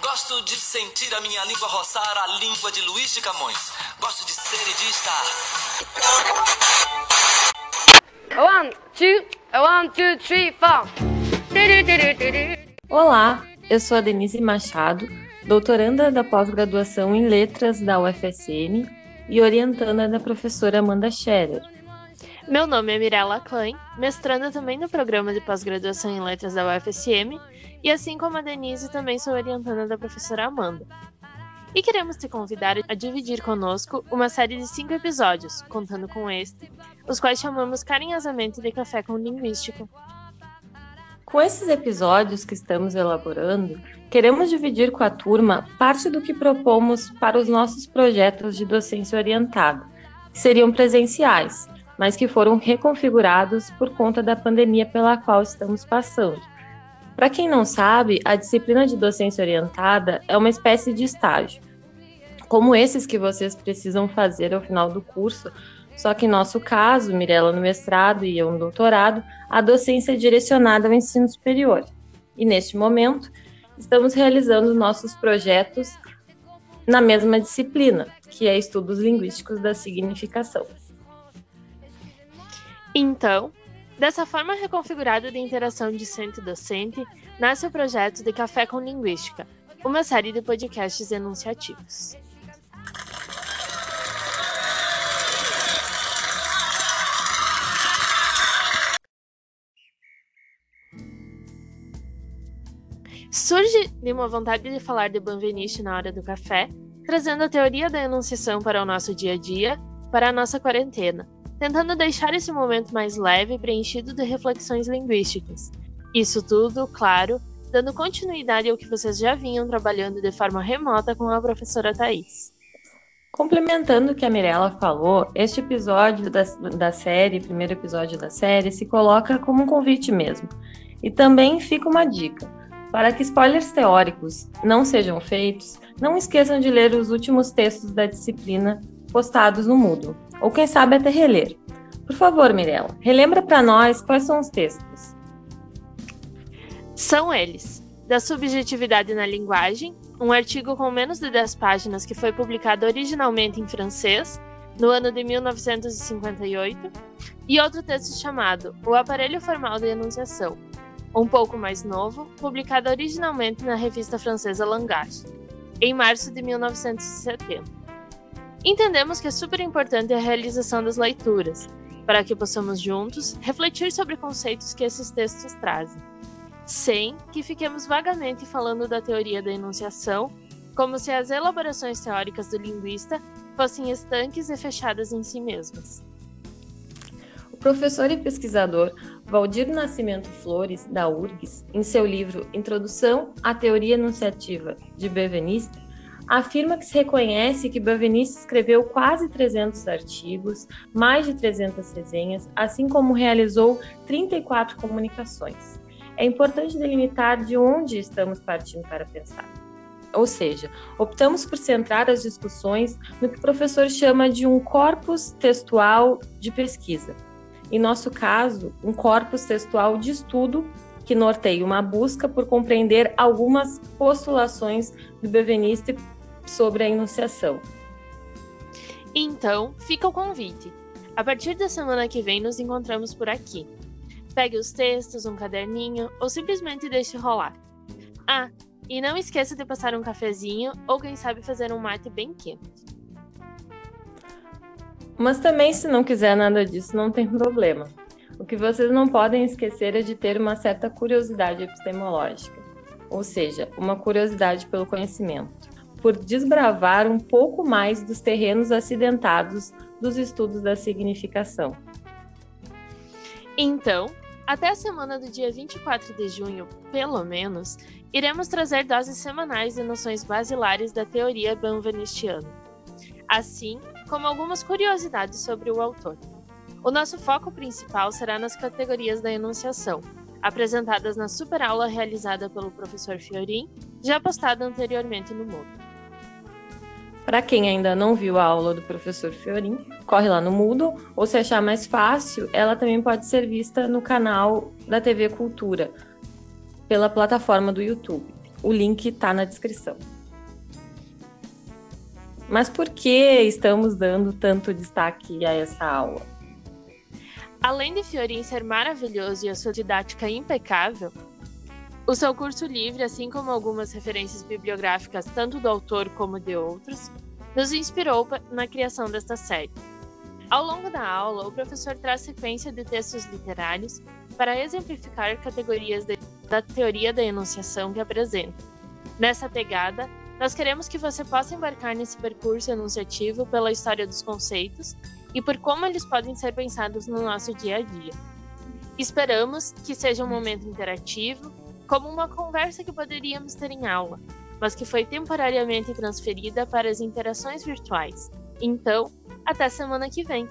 Gosto de sentir a minha língua roçar a língua de Luiz de Camões. Gosto de ser e de estar. One, two, one, two, three, four. Olá, eu sou a Denise Machado, doutoranda da pós-graduação em Letras da UFSM e orientanda da professora Amanda Scherer. Meu nome é Mirella Klein, mestranda também no programa de pós-graduação em Letras da UFSM, e assim como a Denise, também sou orientanda da professora Amanda. E queremos te convidar a dividir conosco uma série de cinco episódios, contando com este, os quais chamamos carinhosamente de Café com Linguística. Com esses episódios que estamos elaborando, queremos dividir com a turma parte do que propomos para os nossos projetos de docência orientada, que seriam presenciais, mas que foram reconfigurados por conta da pandemia pela qual estamos passando. Para quem não sabe, a disciplina de docência orientada é uma espécie de estágio, como esses que vocês precisam fazer ao final do curso, só que em nosso caso, Mirella no mestrado e eu no doutorado, a docência é direcionada ao ensino superior. E neste momento, estamos realizando nossos projetos na mesma disciplina, que é estudos linguísticos da significação. Então, dessa forma reconfigurada de interação discente-docente, nasce o projeto de Café com Linguística, uma série de podcasts enunciativos. Surge de uma vontade de falar de Benveniste na hora do café, trazendo a teoria da enunciação para o nosso dia a dia, para a nossa quarentena, tentando deixar esse momento mais leve preenchido de reflexões linguísticas. Isso tudo, claro, dando continuidade ao que vocês já vinham trabalhando de forma remota com a professora Thais. Complementando o que a Mirella falou, este episódio da, da série, primeiro episódio da série, se coloca como um convite mesmo. E também fica uma dica. Para que spoilers teóricos não sejam feitos, não esqueçam de ler os últimos textos da disciplina postados no Moodle ou quem sabe até reler. Por favor, Mirella, relembra para nós quais são os textos. São eles: Da Subjetividade na Linguagem, um artigo com menos de 10 páginas que foi publicado originalmente em francês no ano de 1958, e outro texto chamado O Aparelho Formal de Enunciação, um pouco mais novo, publicado originalmente na revista francesa Langage, em março de 1970. Entendemos que é super importante a realização das leituras, para que possamos juntos refletir sobre conceitos que esses textos trazem, sem que fiquemos vagamente falando da teoria da enunciação, como se as elaborações teóricas do linguista fossem estanques e fechadas em si mesmas. O professor e pesquisador Valdir Nascimento Flores, da URGS, em seu livro Introdução à Teoria Enunciativa de Benveniste, afirma que se reconhece que Benveniste escreveu quase 300 artigos, mais de 300 resenhas, assim como realizou 34 comunicações. É importante delimitar de onde estamos partindo para pensar. Ou seja, optamos por centrar as discussões no que o professor chama de um corpus textual de pesquisa. Em nosso caso, um corpus textual de estudo que norteia uma busca por compreender algumas postulações do Benveniste sobre a enunciação. Então, fica o convite. A partir da semana que vem, nos encontramos por aqui. Pegue os textos, um caderninho ou simplesmente deixe rolar. Ah, e não esqueça de passar um cafezinho ou quem sabe fazer um mate bem quente. Mas também, se não quiser nada disso, não tem problema. O que vocês não podem esquecer é de ter uma certa curiosidade epistemológica, ou seja, uma curiosidade pelo conhecimento por desbravar um pouco mais dos terrenos acidentados dos estudos da significação. Então, até a semana do dia 24 de junho, pelo menos, iremos trazer doses semanais de noções basilares da teoria benvenistiana, assim como algumas curiosidades sobre o autor. O nosso foco principal será nas categorias da enunciação, apresentadas na superaula realizada pelo professor Fiorin, já postada anteriormente no Moodle. Para quem ainda não viu a aula do professor Fiorin, corre lá no Moodle, ou se achar mais fácil, ela também pode ser vista no canal da TV Cultura. pela plataforma do YouTube. O link está na descrição. Mas por que estamos dando tanto destaque a essa aula? Além de Fiorin ser maravilhoso e a sua didática impecável, o seu curso livre, assim como algumas referências bibliográficas tanto do autor como de outros, nos inspirou na criação desta série. Ao longo da aula, o professor traz sequência de textos literários para exemplificar categorias de, da teoria da enunciação que apresenta. Nessa pegada, nós queremos que você possa embarcar nesse percurso enunciativo pela história dos conceitos e por como eles podem ser pensados no nosso dia a dia. Esperamos que seja um momento interativo, como uma conversa que poderíamos ter em aula, mas que foi temporariamente transferida para as interações virtuais. Então, até semana que vem!